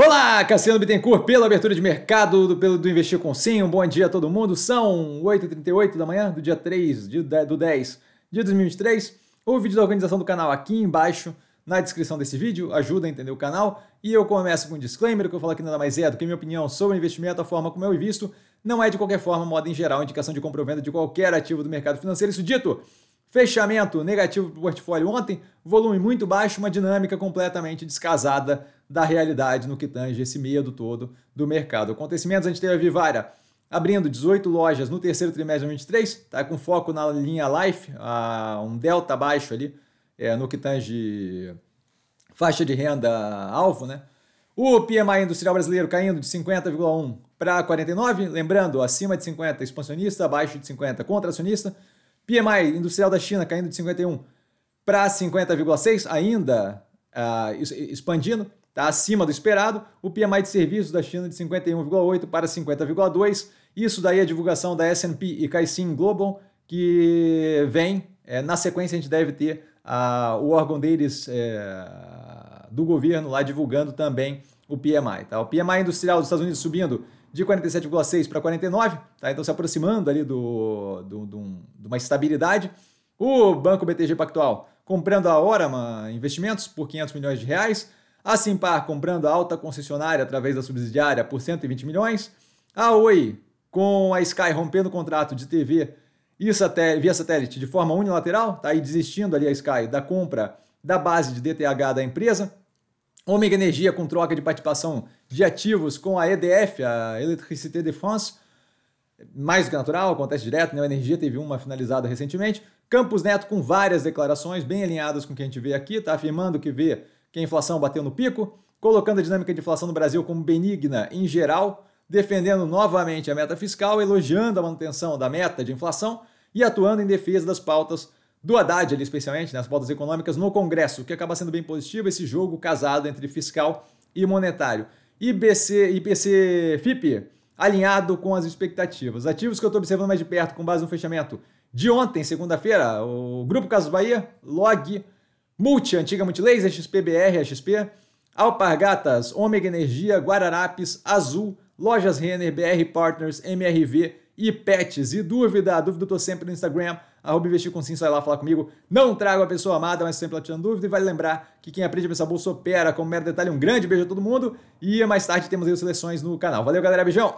Olá, Cassiano Bittencourt, pela abertura de mercado do, pelo, do Investir com Sim. Um bom dia a todo mundo. São 8h38 da manhã do dia 3 de, do 10 de 2023. O vídeo da organização do canal aqui embaixo na descrição desse vídeo, ajuda a entender o canal. E eu começo com um disclaimer, que eu falo que nada mais é do que minha opinião sobre investimento, a forma como eu invisto, não é de qualquer forma, modo em geral, indicação de compra ou venda de qualquer ativo do mercado financeiro. Isso dito, Fechamento negativo para o portfólio ontem, volume muito baixo, uma dinâmica completamente descasada da realidade no que tange esse medo todo do mercado. Acontecimentos, a gente teve a Vivara abrindo 18 lojas no terceiro trimestre de 2023, tá com foco na linha Life, a, um delta baixo ali, é, no que tange faixa de renda alvo, né? O PMI industrial brasileiro caindo de 50,1 para 49, lembrando, acima de 50 expansionista, abaixo de 50 contracionista. PMI industrial da China caindo de 51 para 50,6, ainda uh, expandindo, está acima do esperado. O PMI de serviços da China de 51,8 para 50,2. Isso daí é a divulgação da S&P e Caixin Global, que vem, é, na sequência a gente deve ter uh, o órgão deles é, do governo lá divulgando também o PMI. Tá? O PMI industrial dos Estados Unidos subindo de 47,6 para 49, tá? então se aproximando ali do, do, do, de uma estabilidade. O Banco BTG Pactual comprando a Orama Investimentos por 500 milhões de reais. A Simpar comprando a alta concessionária através da subsidiária por 120 milhões. A Oi com a Sky rompendo o contrato de TV e satélite, via satélite de forma unilateral, tá aí desistindo ali a Sky da compra da base de DTH da empresa. Omega Energia com troca de participação de ativos com a EDF, a Electricité de France, mais do que natural, acontece direto, né? A Energia teve uma finalizada recentemente. Campos Neto com várias declarações bem alinhadas com o que a gente vê aqui, está afirmando que vê que a inflação bateu no pico, colocando a dinâmica de inflação no Brasil como benigna em geral, defendendo novamente a meta fiscal, elogiando a manutenção da meta de inflação e atuando em defesa das pautas do Haddad, ali, especialmente, nas né, pautas econômicas, no Congresso, que acaba sendo bem positivo esse jogo casado entre fiscal e monetário. IBC, IPC FIP alinhado com as expectativas. Ativos que eu estou observando mais de perto com base no fechamento de ontem, segunda-feira, o Grupo Casas Bahia, Log, Multi, antiga Multilaser, XPBR, XP, Alpargatas, Ômega Energia, Guararapes, Azul, Lojas Renner, BR Partners, MRV e Pets. E dúvida, dúvida eu tô sempre no Instagram, arroba investir com sim, sai lá falar comigo. Não trago a pessoa amada, mas sempre tirando dúvida. E vale lembrar que quem aprende a pensar bolsa opera. Como mero detalhe, um grande beijo a todo mundo. E mais tarde temos aí seleções no canal. Valeu, galera. Beijão!